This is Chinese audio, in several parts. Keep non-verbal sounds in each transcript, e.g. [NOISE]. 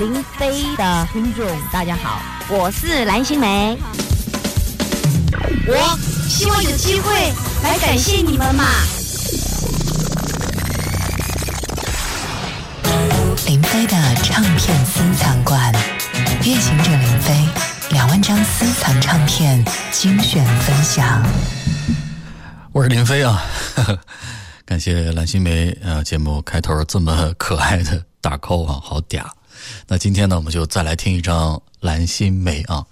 林飞的听众，大家好，我是蓝心梅。我希望有机会来感谢你们嘛。林飞的唱片私藏馆，夜行者林飞两万张私藏唱片精选分享。我是林飞啊，[LAUGHS] 感谢蓝心梅啊，节目开头这么可爱的打 call 啊，好嗲。那今天呢，我们就再来听一张蓝心湄啊。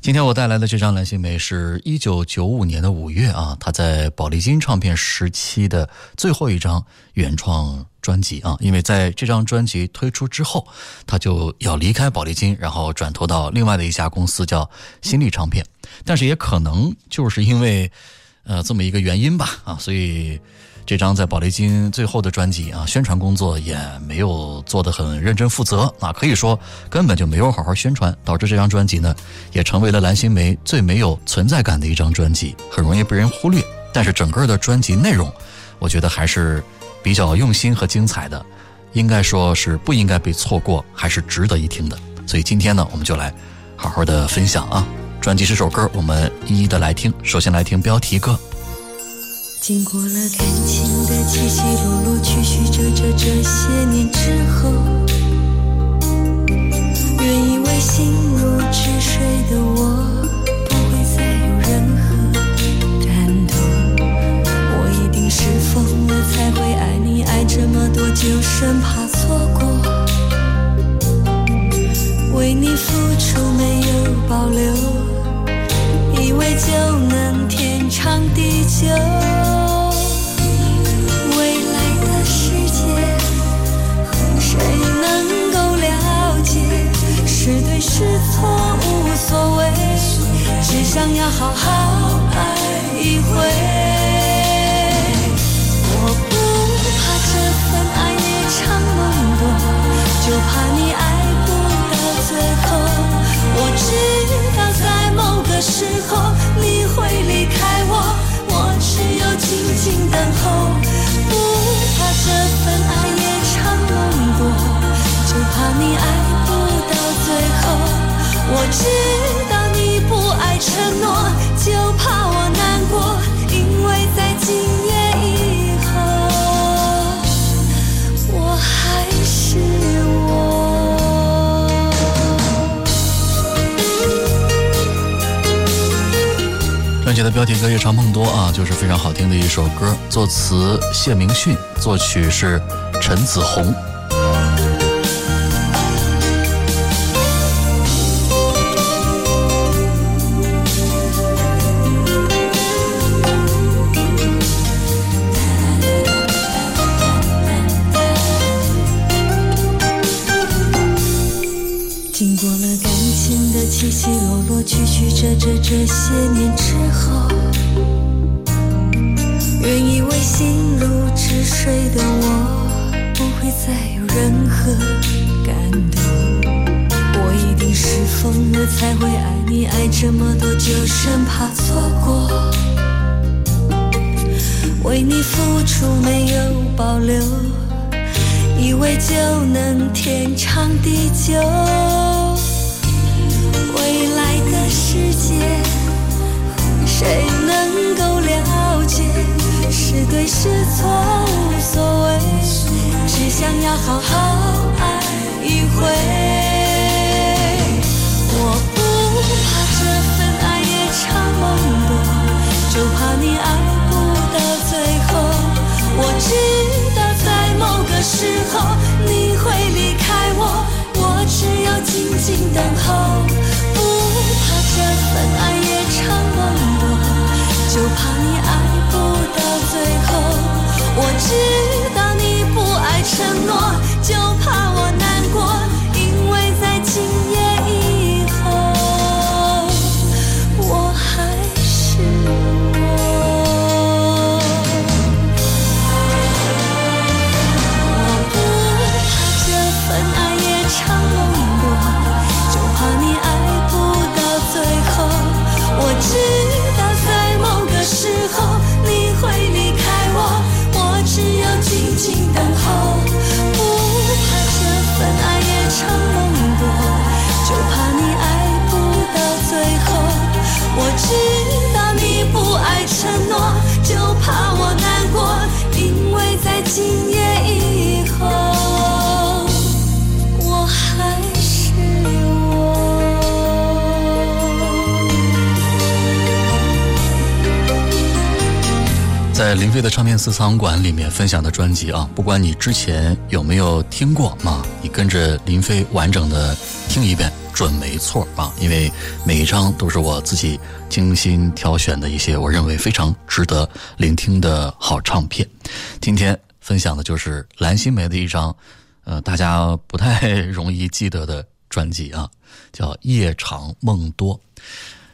今天我带来的这张蓝心湄是一九九五年的五月啊，她在宝丽金唱片时期的最后一张原创专辑啊。因为在这张专辑推出之后，她就要离开宝丽金，然后转投到另外的一家公司叫新力唱片。但是也可能就是因为。呃，这么一个原因吧，啊，所以这张在宝丽金最后的专辑啊，宣传工作也没有做得很认真负责啊，可以说根本就没有好好宣传，导致这张专辑呢，也成为了蓝心湄最没有存在感的一张专辑，很容易被人忽略。但是整个的专辑内容，我觉得还是比较用心和精彩的，应该说是不应该被错过，还是值得一听的。所以今天呢，我们就来好好的分享啊。专辑十首歌，我们一一的来听。首先来听标题歌。经过了感情的起起落落、曲曲折折，这些年之后，就是非常好听的一首歌。作词谢明训，作曲是陈子红。天长地久。未来的世界，谁能够了解？是对是错无所谓，只想要好好爱一回。我不怕这份爱夜长梦多，就怕你爱不到最后。我知道在某个时候你会离，心等候。不怕这份爱夜长梦多，就怕你爱不到最后。我知道你不爱承诺，的唱片私藏馆里面分享的专辑啊，不管你之前有没有听过啊，你跟着林飞完整的听一遍，准没错啊！因为每一张都是我自己精心挑选的一些我认为非常值得聆听的好唱片。今天分享的就是蓝心湄的一张，呃，大家不太 [LAUGHS] 容易记得的专辑啊，叫《夜长梦多》。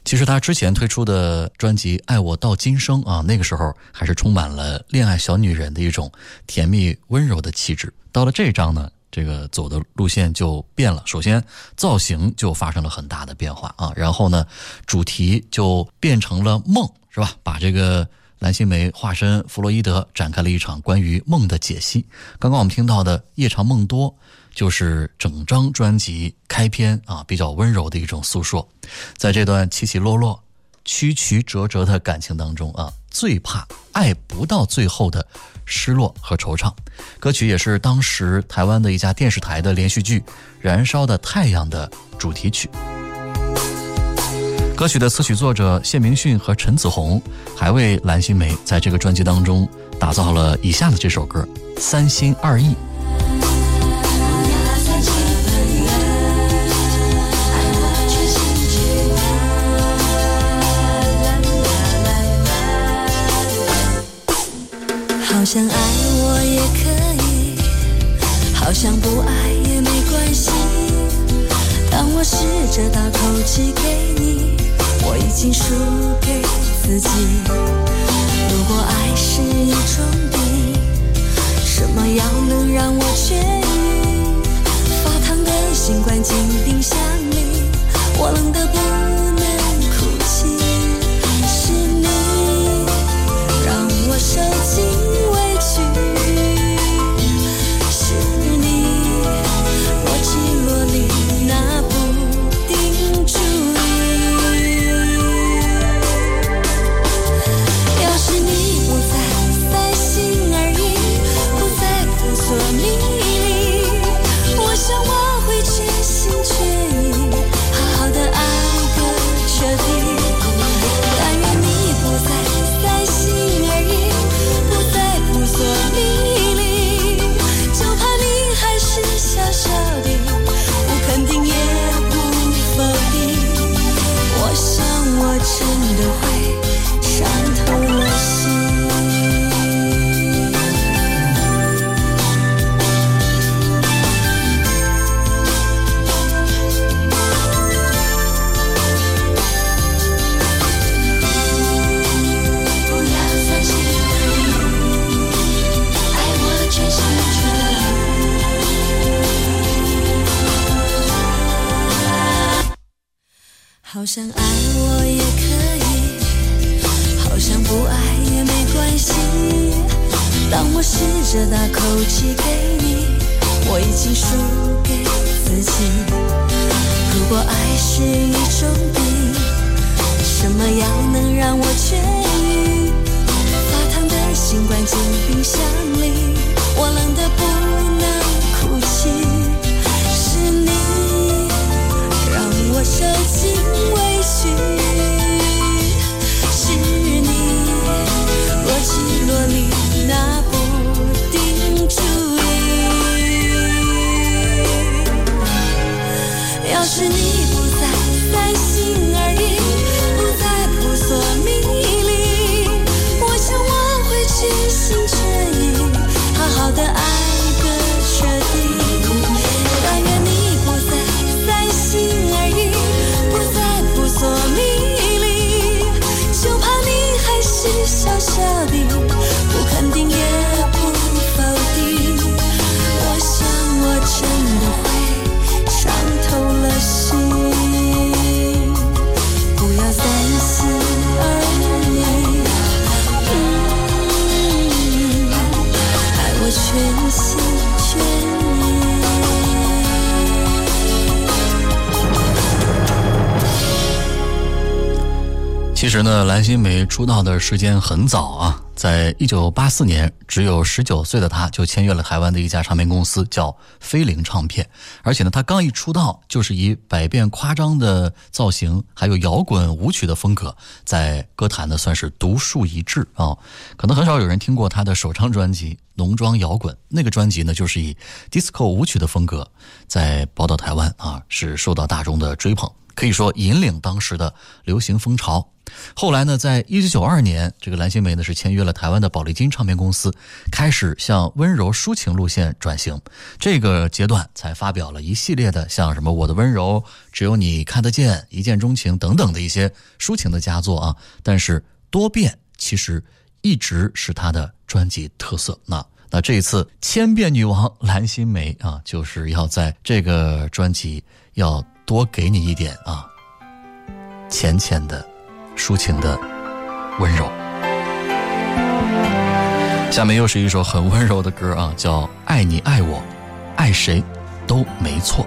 其实他之前推出的专辑《爱我到今生》啊，那个时候还是充满了恋爱小女人的一种甜蜜温柔的气质。到了这张呢，这个走的路线就变了。首先造型就发生了很大的变化啊，然后呢，主题就变成了梦，是吧？把这个蓝心湄化身弗洛伊德，展开了一场关于梦的解析。刚刚我们听到的《夜长梦多》。就是整张专辑开篇啊，比较温柔的一种诉说，在这段起起落落、曲曲折折的感情当中啊，最怕爱不到最后的失落和惆怅。歌曲也是当时台湾的一家电视台的连续剧《燃烧的太阳》的主题曲。歌曲的词曲作者谢明训和陈子红还为蓝心湄在这个专辑当中打造了以下的这首歌《三心二意》。好像爱我也可以，好像不爱也没关系。当我试着把口气给你，我已经输给自己。如果爱是一种病，什么药能让我痊愈？发烫的心关进冰箱里，我冷得不能蓝心湄出道的时间很早啊，在一九八四年，只有十九岁的她就签约了台湾的一家唱片公司，叫飞灵唱片。而且呢，她刚一出道，就是以百变夸张的造型，还有摇滚舞曲的风格，在歌坛呢算是独树一帜啊。可能很少有人听过他的首张专辑《浓妆摇滚》，那个专辑呢就是以 disco 舞曲的风格，在宝岛台湾啊是受到大众的追捧。可以说引领当时的流行风潮。后来呢，在一九九二年，这个蓝心湄呢是签约了台湾的宝丽金唱片公司，开始向温柔抒情路线转型。这个阶段才发表了一系列的像什么《我的温柔》《只有你看得见》《一见钟情》等等的一些抒情的佳作啊。但是多变其实一直是他的专辑特色。那那这一次千变女王蓝心湄啊，就是要在这个专辑要。多给你一点啊，浅浅的、抒情的温柔。下面又是一首很温柔的歌啊，叫《爱你爱我，爱谁都没错》。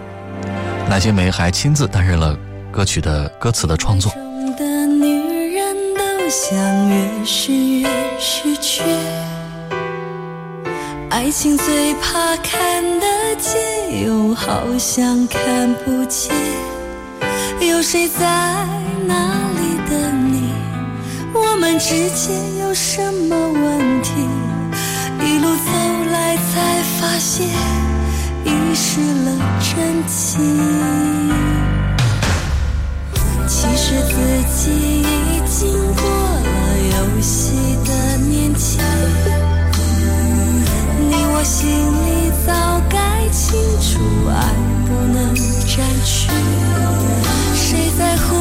蓝心梅还亲自担任了歌曲的歌词的创作。的女人都想越是越是缺，爱情最怕看的见，又好像看不见。有谁在哪里等你？我们之间有什么问题？一路走来才发现，遗失了真情。其实自己已经过了游戏的年纪，我心里早该清楚，爱不能占据。谁在乎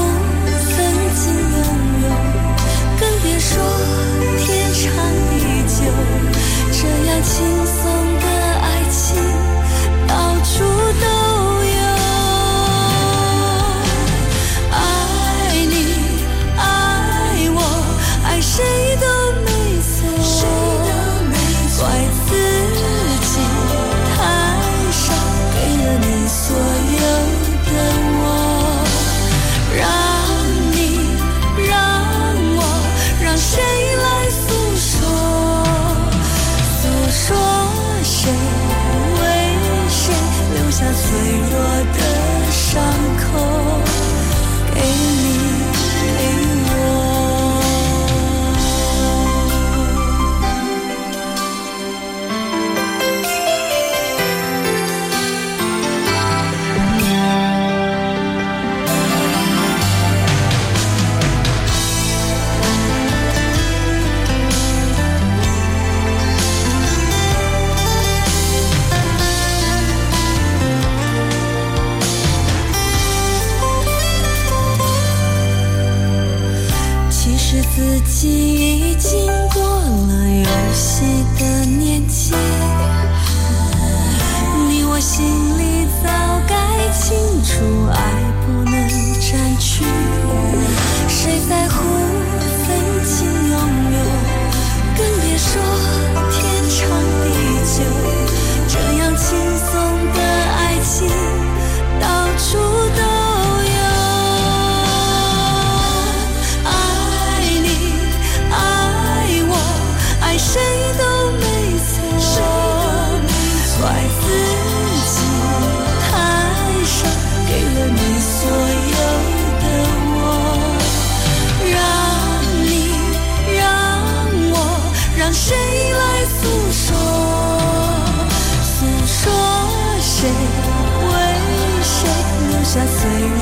曾经拥有？更别说天长地久。这样轻松谁？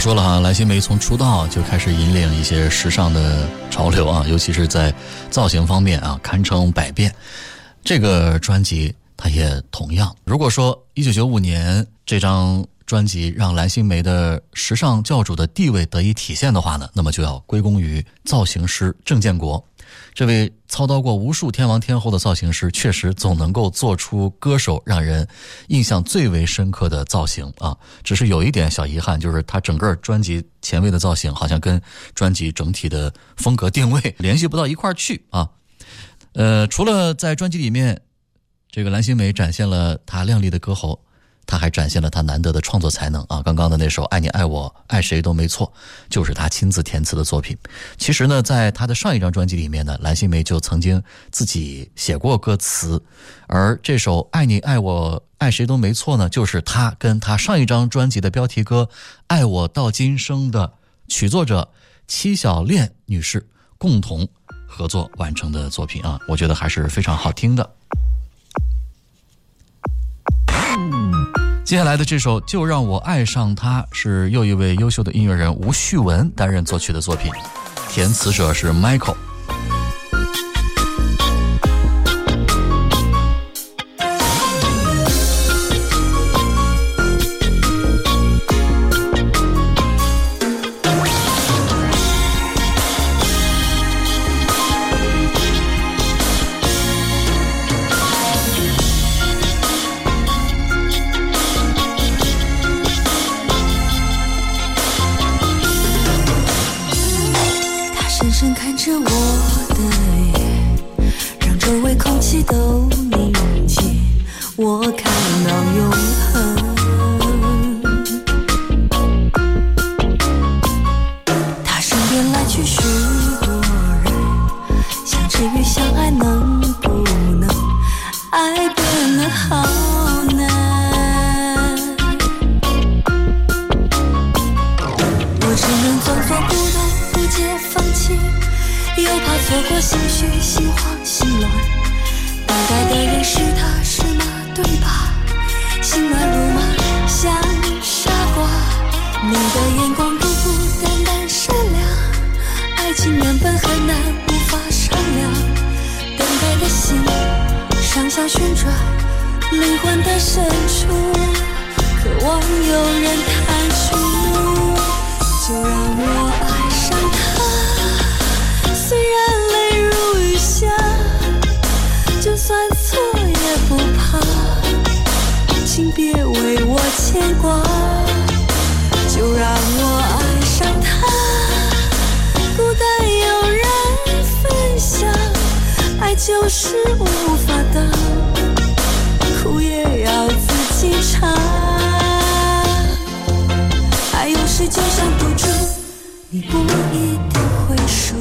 说了哈，蓝心湄从出道就开始引领一些时尚的潮流啊，[LAUGHS] 尤其是在造型方面啊，堪称百变。这个专辑它也同样。如果说一九九五年这张专辑让蓝心湄的时尚教主的地位得以体现的话呢，那么就要归功于造型师郑建国。这位操刀过无数天王天后的造型师，确实总能够做出歌手让人印象最为深刻的造型啊。只是有一点小遗憾，就是他整个专辑前卫的造型，好像跟专辑整体的风格定位 [LAUGHS] 联系不到一块儿去啊。呃，除了在专辑里面，这个蓝心湄展现了她亮丽的歌喉。他还展现了他难得的创作才能啊！刚刚的那首《爱你爱我爱谁都没错》，就是他亲自填词的作品。其实呢，在他的上一张专辑里面呢，蓝心湄就曾经自己写过歌词，而这首《爱你爱我爱谁都没错》呢，就是他跟他上一张专辑的标题歌《爱我到今生》的曲作者戚小恋女士共同合作完成的作品啊！我觉得还是非常好听的。接下来的这首《就让我爱上他》是又一位优秀的音乐人吴旭文担任作曲的作品，填词者是 Michael。爱能不能爱变得好难我只能装作不不放弃又怕错过旋转灵魂的深处，渴望有人看出，就让我爱上他，虽然泪如雨下，就算错也不怕，请别为我牵挂，就让我爱上他，孤单有人分享，爱就是无法挡。就算赌注，你不一定会输。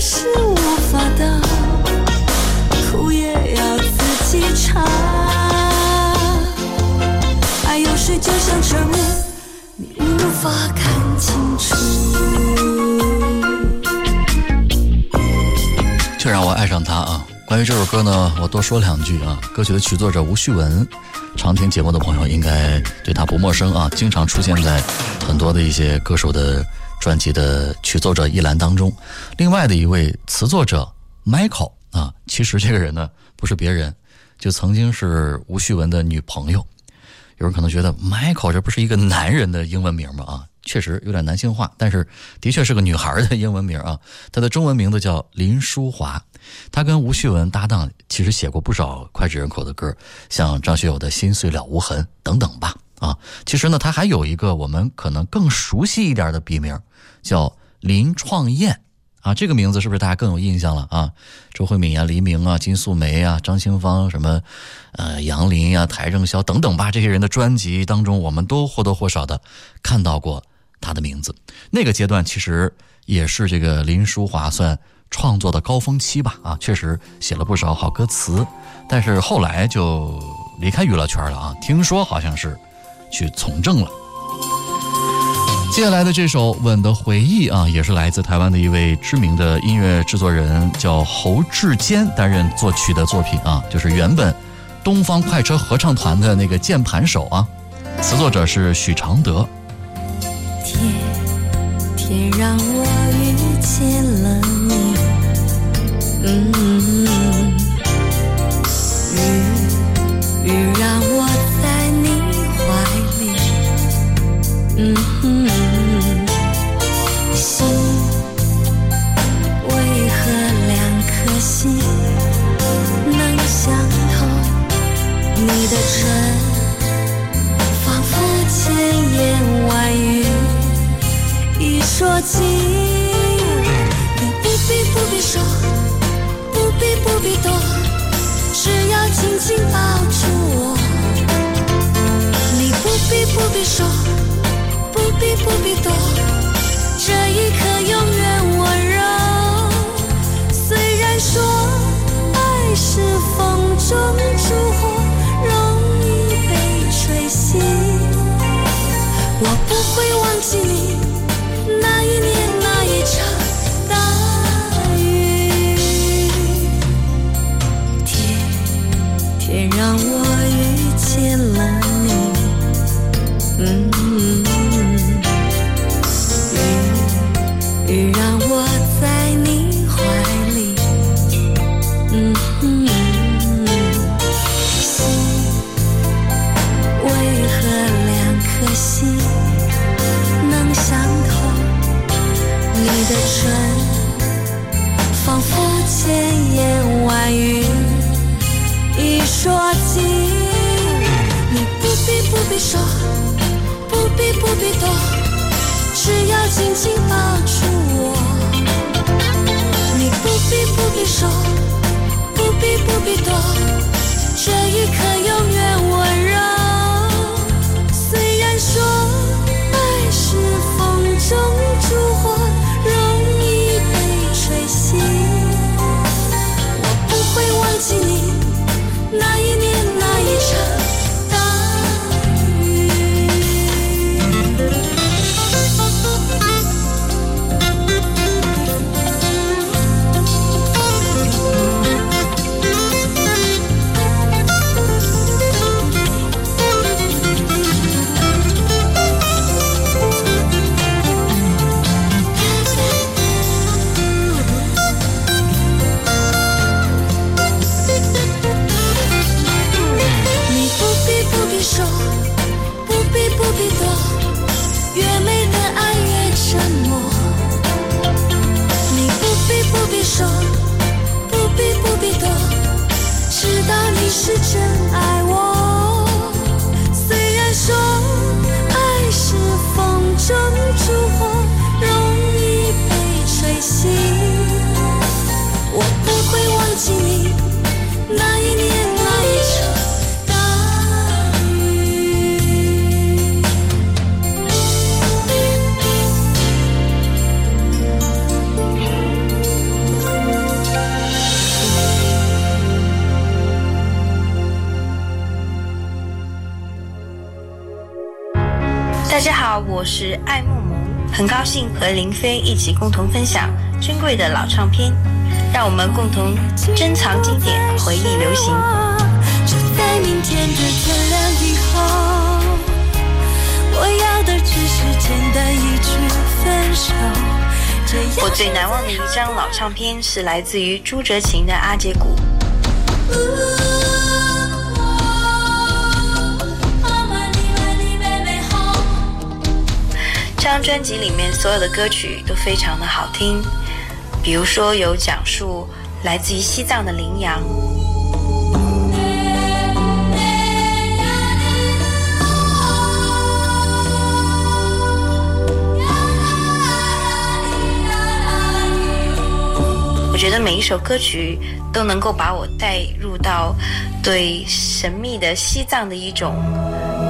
是无法的哭也要自己擦有就像你无法看清楚？却让我爱上他啊。关于这首歌呢我多说两句啊。歌曲的曲作者吴旭文常听节目的朋友应该对他不陌生啊经常出现在很多的一些歌手的专辑的曲作者一栏当中。另外的一位词作者 Michael 啊，其实这个人呢不是别人，就曾经是吴旭文的女朋友。有人可能觉得 Michael 这不是一个男人的英文名吗？啊，确实有点男性化，但是的确是个女孩的英文名啊。她的中文名字叫林淑华，她跟吴旭文搭档，其实写过不少脍炙人口的歌，像张学友的《心碎了无痕》等等吧。啊，其实呢，她还有一个我们可能更熟悉一点的笔名，叫林创燕。啊，这个名字是不是大家更有印象了啊？周慧敏啊，黎明啊，金素梅啊，张清芳什么，呃，杨林啊，邰正宵等等吧，这些人的专辑当中，我们都或多或少的看到过他的名字。那个阶段其实也是这个林淑华算创作的高峰期吧？啊，确实写了不少好歌词，但是后来就离开娱乐圈了啊。听说好像是去从政了。接下来的这首《吻的回忆》啊，也是来自台湾的一位知名的音乐制作人，叫侯志坚担任作曲的作品啊，就是原本东方快车合唱团的那个键盘手啊，词作者是许常德。天，天让我遇见了你，嗯，情，你不必不必说，不必不必躲，只要紧紧抱住我。你不必不必说，不必不必躲，这一刻永远温柔。虽然说爱是风中烛火，容易被吹熄，我不会忘记你是爱慕蒙，很高兴和林飞一起共同分享珍贵的老唱片，让我们共同珍藏经典，回忆流行。就在明天的天亮以后，我要的只是简单一句分手。我最难忘的一张老唱片是来自于朱哲琴的《阿姐鼓》。张专辑里面所有的歌曲都非常的好听，比如说有讲述来自于西藏的羚羊。我觉得每一首歌曲都能够把我带入到对神秘的西藏的一种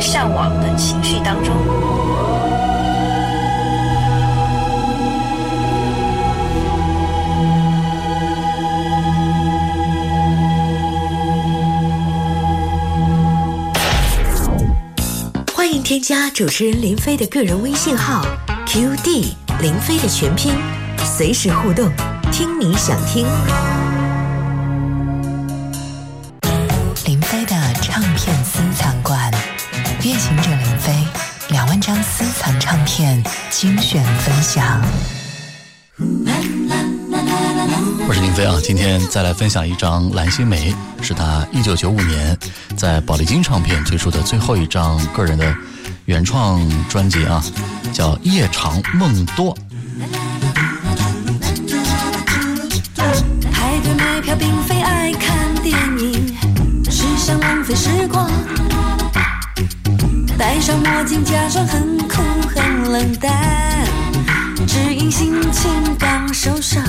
向往的情绪当中。加主持人林飞的个人微信号 QD 林飞的全拼，随时互动，听你想听。林飞的唱片私藏馆，夜行者林飞两万张私藏唱片精选分享。我是林飞啊，今天再来分享一张蓝心湄，是他一九九五年在宝丽金唱片推出的最后一张个人的原创专辑啊，叫《夜长梦多》。排队买票并非爱看电影，是想浪费时光。戴上墨镜，假装很酷很冷淡，只因心情刚受伤。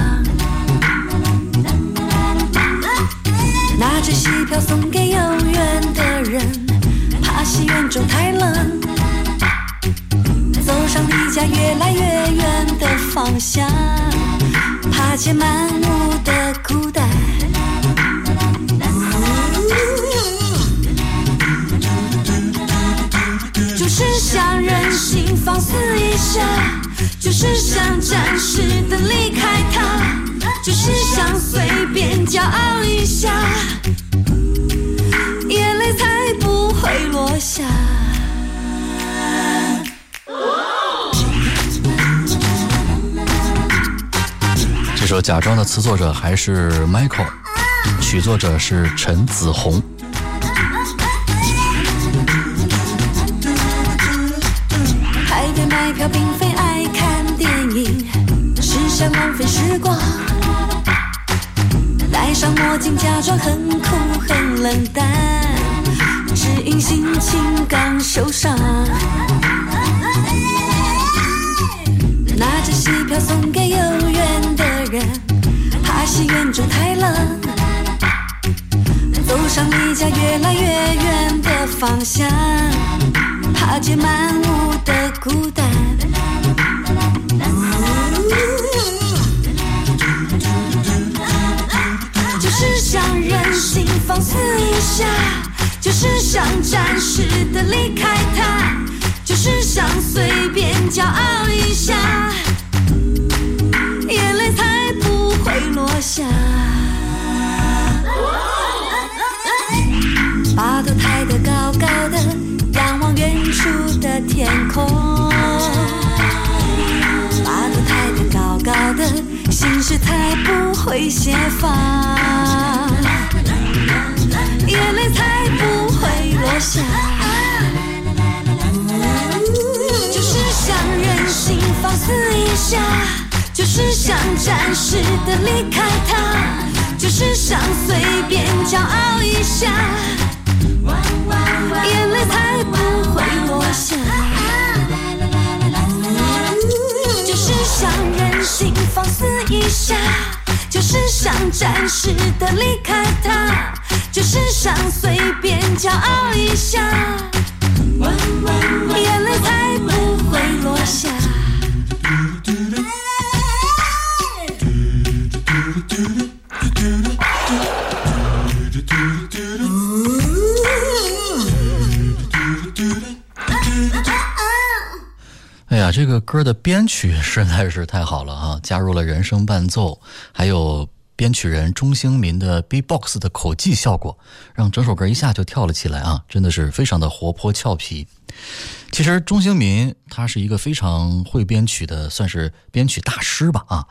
拿着戏票送给有缘的人，怕戏院中太冷。走上离家越来越远的方向，怕见满目的孤单。就是想任性放肆一下，就是想暂时的离开他，就是想随便骄傲一下，《假装》的词作者还是 Michael，曲作者是陈子红。排队买票并非爱看电影，是想浪费时光。戴上墨镜，假装很酷很冷淡，只因心情刚受伤。拿着戏票送给有缘人，怕戏院中太冷。走上离家越来越远的方向，怕见满屋的孤单。就是想任性放肆一下，就是想暂时的离开他，就是想随便骄傲一下，才不会落下。把头抬得高高的，仰望远处的天空。把头抬得高高的，心事才不会泄放，眼泪才不会落下。就是想任性放肆一下，就是想暂时的离开他，就是想随便骄傲一下。眼泪才不会落下。就是想任性放肆一下，就是想暂时的离开他，就是想随便骄傲一下，眼泪才不会落下。这个歌的编曲实在是太好了啊！[LAUGHS] 加入了人声伴奏，还有编曲人钟兴民的 B-box 的口技效果，让整首歌一下就跳了起来啊！真的是非常的活泼俏皮。其实钟兴民他是一个非常会编曲的，算是编曲大师吧啊！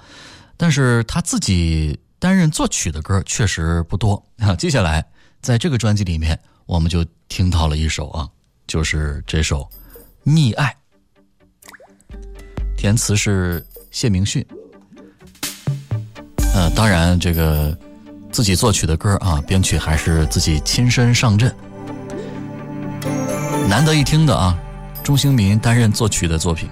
但是他自己担任作曲的歌确实不多啊。[LAUGHS] 接下来在这个专辑里面，我们就听到了一首啊，就是这首《溺爱》。填词是谢明训，呃，当然这个自己作曲的歌啊，编曲还是自己亲身上阵，难得一听的啊，钟兴民担任作曲的作品。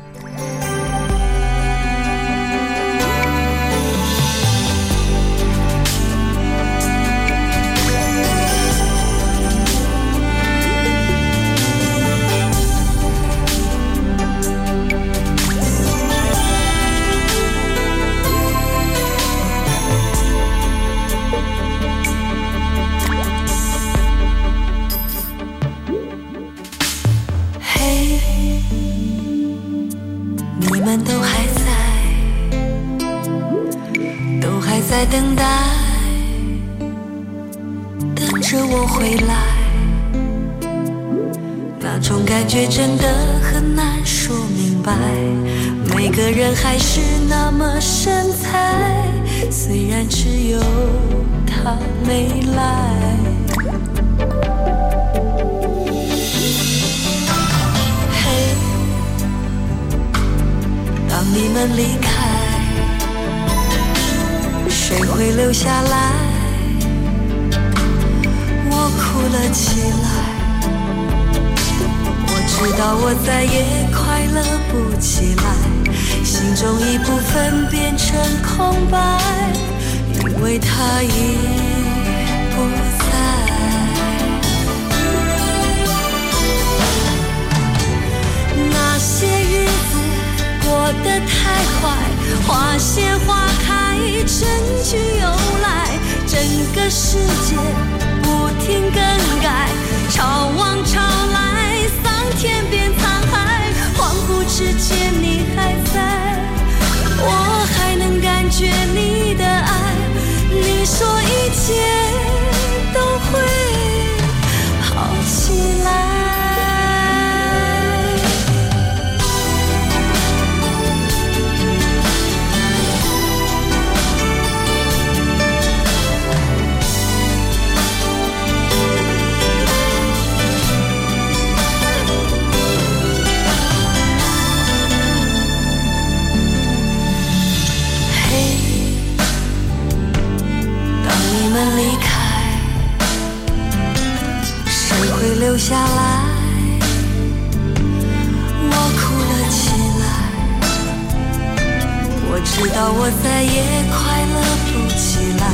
我再也快乐不起来，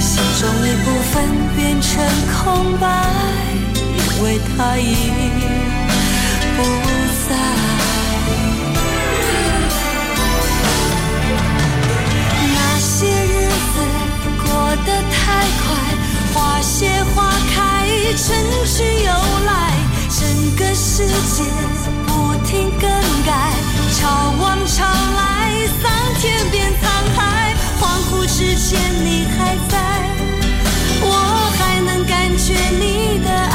心中一部分变成空白，因为他已不在。那些日子过得太快，花谢花开，春去又来，整个世界不停更改，潮往潮来，桑田变。之前你还在我，还能感觉你的爱。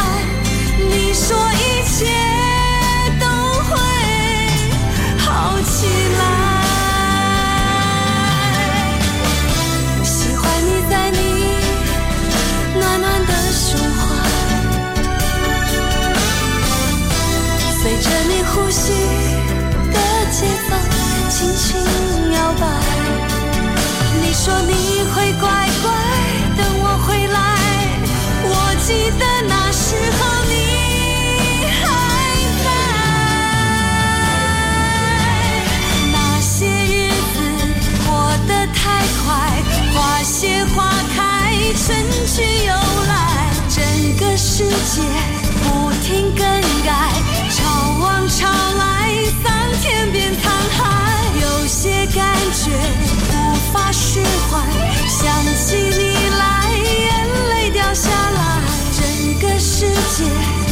界不停更改潮往潮来桑田变沧海。有些感觉无法释怀想起你来眼泪掉下来。整个世界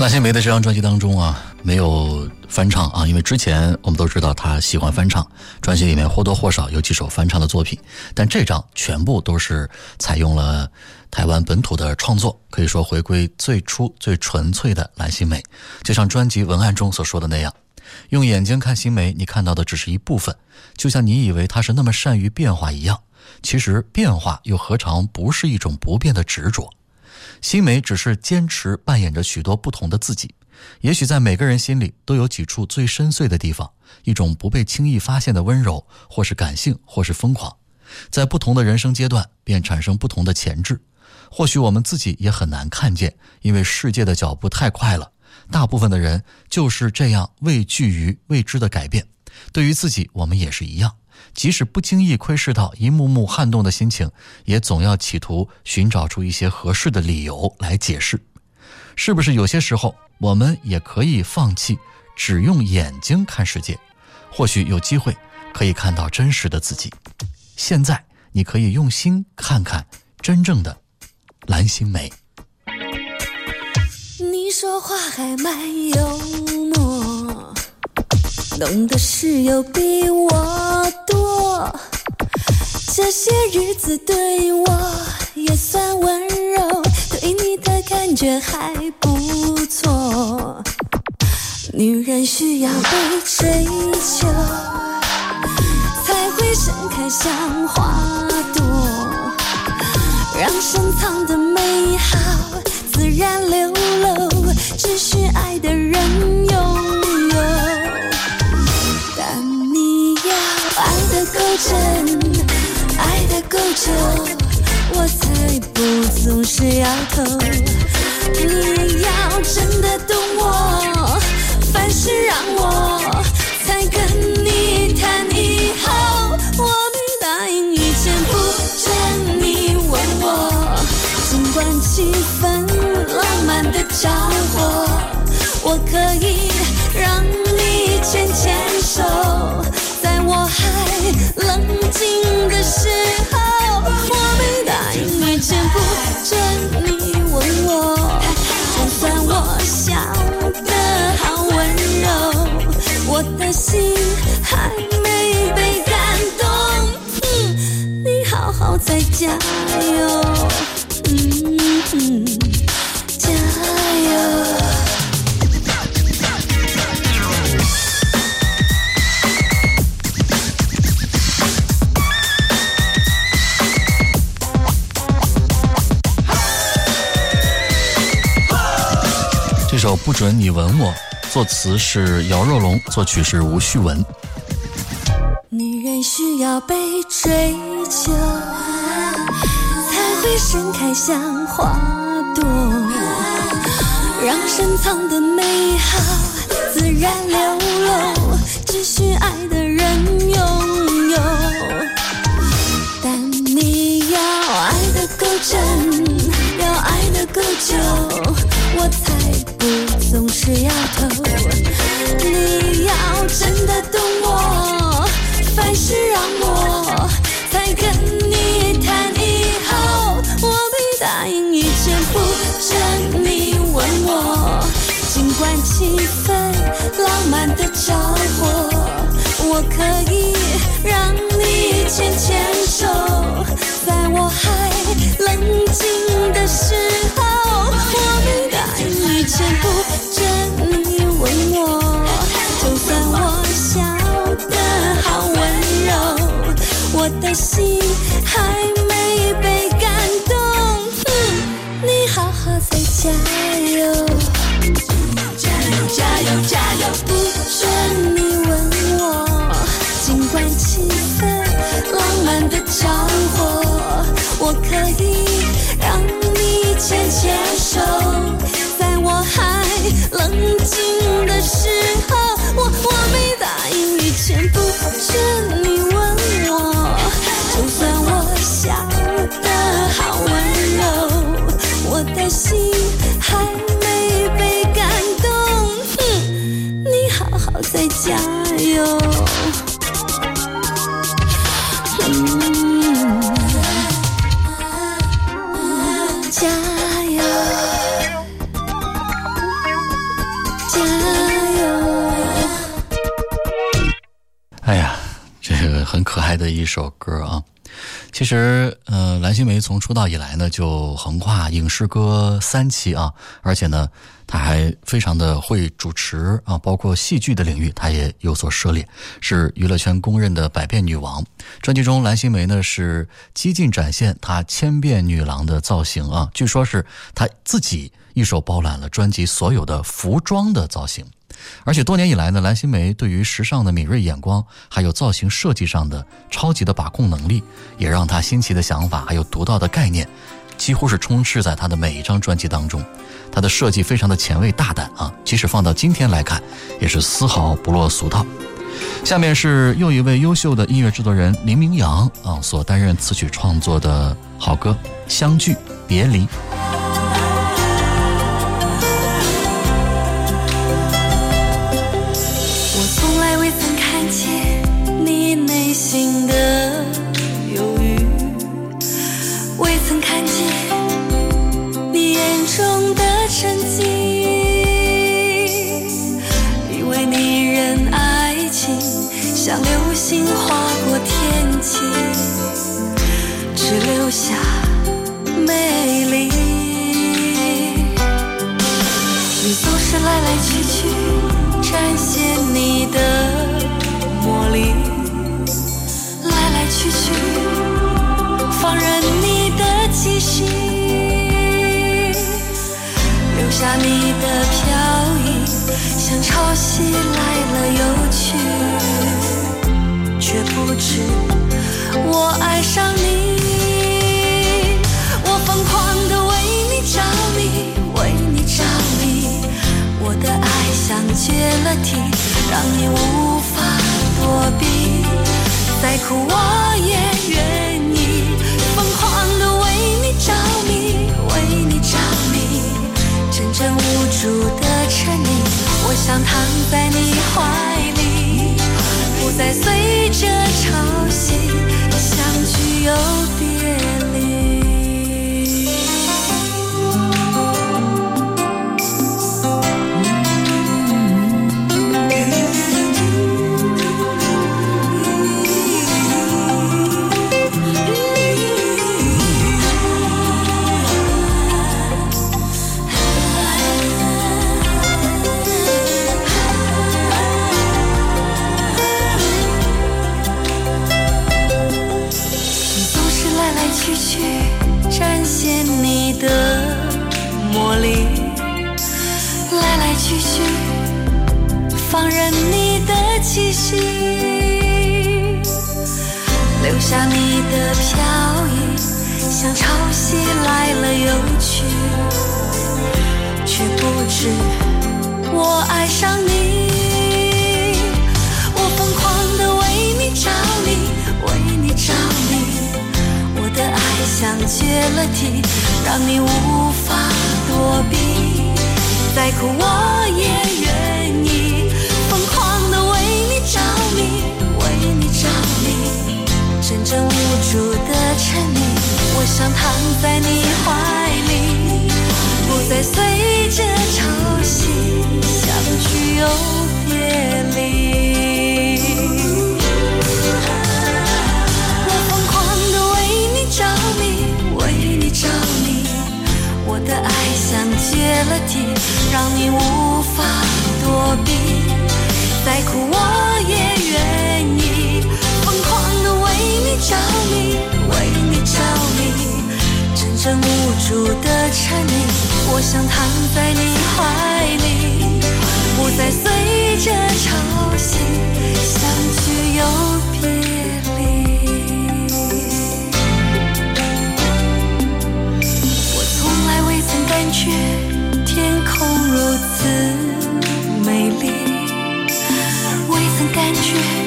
蓝心湄的这张专辑当中啊，没有翻唱啊，因为之前我们都知道她喜欢翻唱，专辑里面或多或少有几首翻唱的作品，但这张全部都是采用了台湾本土的创作，可以说回归最初最纯粹的蓝心湄。就像专辑文案中所说的那样，用眼睛看心湄，你看到的只是一部分，就像你以为她是那么善于变化一样，其实变化又何尝不是一种不变的执着？新梅只是坚持扮演着许多不同的自己，也许在每个人心里都有几处最深邃的地方，一种不被轻易发现的温柔，或是感性，或是疯狂，在不同的人生阶段便产生不同的潜质。或许我们自己也很难看见，因为世界的脚步太快了。大部分的人就是这样畏惧于未知的改变，对于自己，我们也是一样。即使不经意窥视到一幕幕撼动的心情，也总要企图寻找出一些合适的理由来解释。是不是有些时候，我们也可以放弃只用眼睛看世界？或许有机会可以看到真实的自己。现在，你可以用心看看真正的蓝心湄。你说话还蛮幽默。懂的事又比我多，这些日子对我也算温柔，对你的感觉还不错。女人需要被追求，才会盛开像花朵，让深藏的美好自然流露，只需爱的人拥。够真，爱的够久，我才不总是摇头。你要真的懂我，凡事让我才跟你谈以后。我答应以前不准你问我，尽管气氛浪漫的着再加油，嗯嗯加油。这首不准你吻我，作词是姚若龙，作曲是吴旭文。女人需要被追求，才会盛开像花朵，让深藏的美好自然流露，只需爱的人拥有。但你要爱的够真，要爱的够久，我才不。总是摇头，的着火，我可以让你牵牵手，在我还冷静的时候，我没答应一切不。我的心还牵牵手，在我还冷哎呀，这个很可爱的一首歌啊，其实呃蓝心湄从出道以来呢，就横跨影视歌三期啊，而且呢，她还非常的会主持啊，包括戏剧的领域，她也有所涉猎。是娱乐圈公认的百变女王，专辑中蓝心湄呢是激进展现她千变女郎的造型啊，据说是她自己一手包揽了专辑所有的服装的造型。而且多年以来呢蓝心湄对于时尚的敏锐眼光还有造型设计上的超级的把控能力也让她新奇的想法还有独到的概念几乎是充斥在她的每一张专辑当中。她的设计非常的前卫大胆啊即使放到今天来看也是丝毫不落俗套。下面是又一位优秀的音乐制作人林明阳啊所担任词曲创作的好歌相聚别离。留下美丽。你总是来来去去，展现你的魔力，来来去去，放任你的气息，留下你的飘逸，像潮汐来了又去，却不知我爱上你。解了题，让你无法躲避。再苦我也愿意，疯狂的为你着迷，为你着迷。真正无助的沉溺，我想躺在你怀里，不再随着潮汐相聚又别。你的气息，留下你的飘逸，像潮汐来了又去，却不知我爱上你。我疯狂的为你着迷，为你着迷，我的爱像绝了堤，让你无法躲避。再苦我也。正无助的沉溺，我想躺在你怀里，不再随着潮汐想去又别离。我疯狂的为你着迷，为你着迷，我的爱像结了堤，让你无法躲避，再苦我也愿意。着迷，为你着迷，阵阵无助的沉溺。我想躺在你怀里，不再随着潮汐，相聚又别离。我从来未曾感觉天空如此美丽，未曾感觉。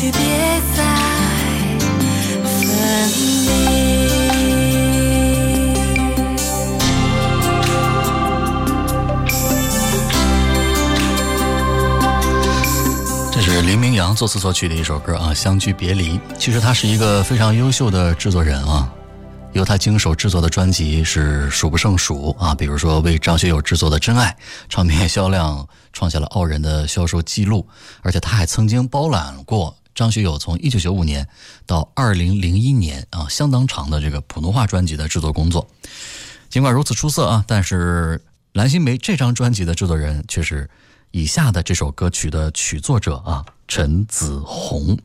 去别再分离。这是林明阳作词作曲的一首歌啊相聚别离。其实他是一个非常优秀的制作人啊由他经手制作的专辑是数不胜数啊比如说为张学友制作的真爱唱片销量创下了傲人的销售记录而且他还曾经包揽过张学友从一九九五年到二零零一年啊相当长的这个普通话专辑的制作工作。尽管如此出色啊，但是蓝心湄这张专辑的制作人却是以下的这首歌曲的曲作者啊，陈子红。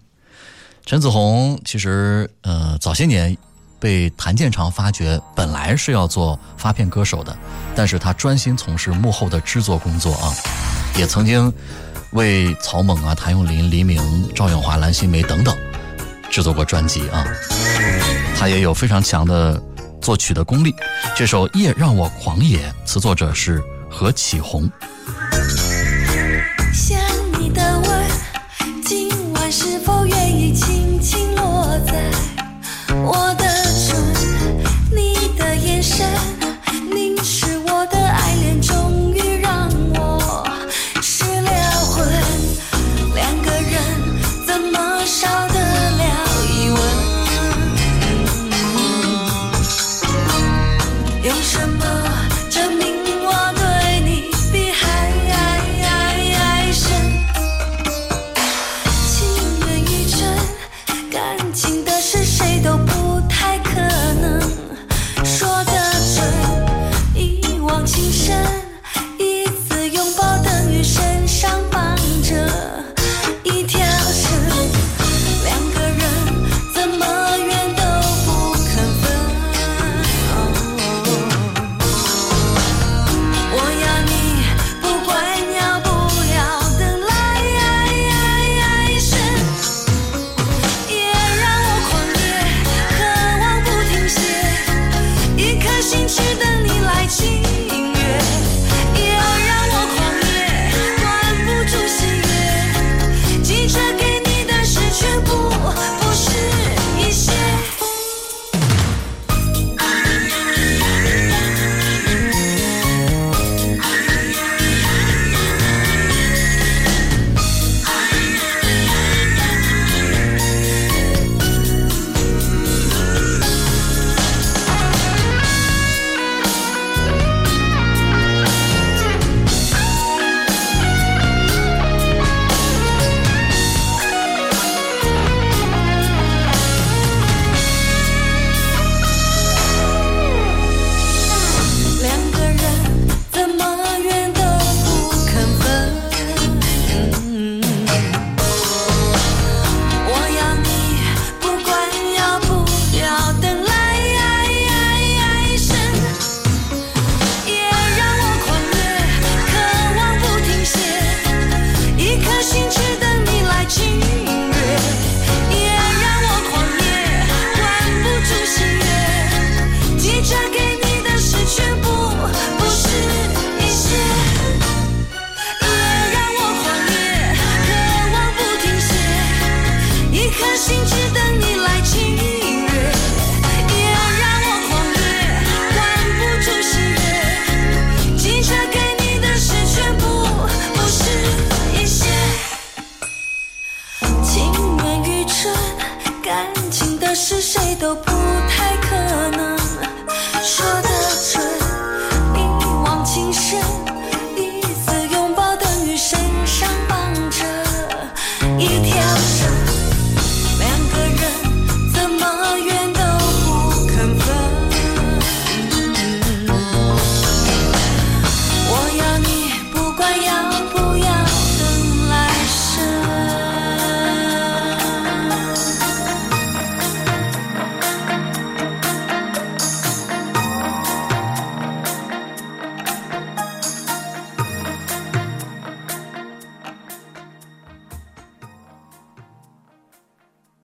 陈子红其实呃早些年被谭健常发掘，本来是要做发片歌手的，但是他专心从事幕后的制作工作啊，也曾经为草蜢啊、谭咏麟、黎明、赵咏华、蓝心湄等等制作过专辑啊，他也有非常强的作曲的功力。这首《夜让我狂野》，词作者是何启宏。什么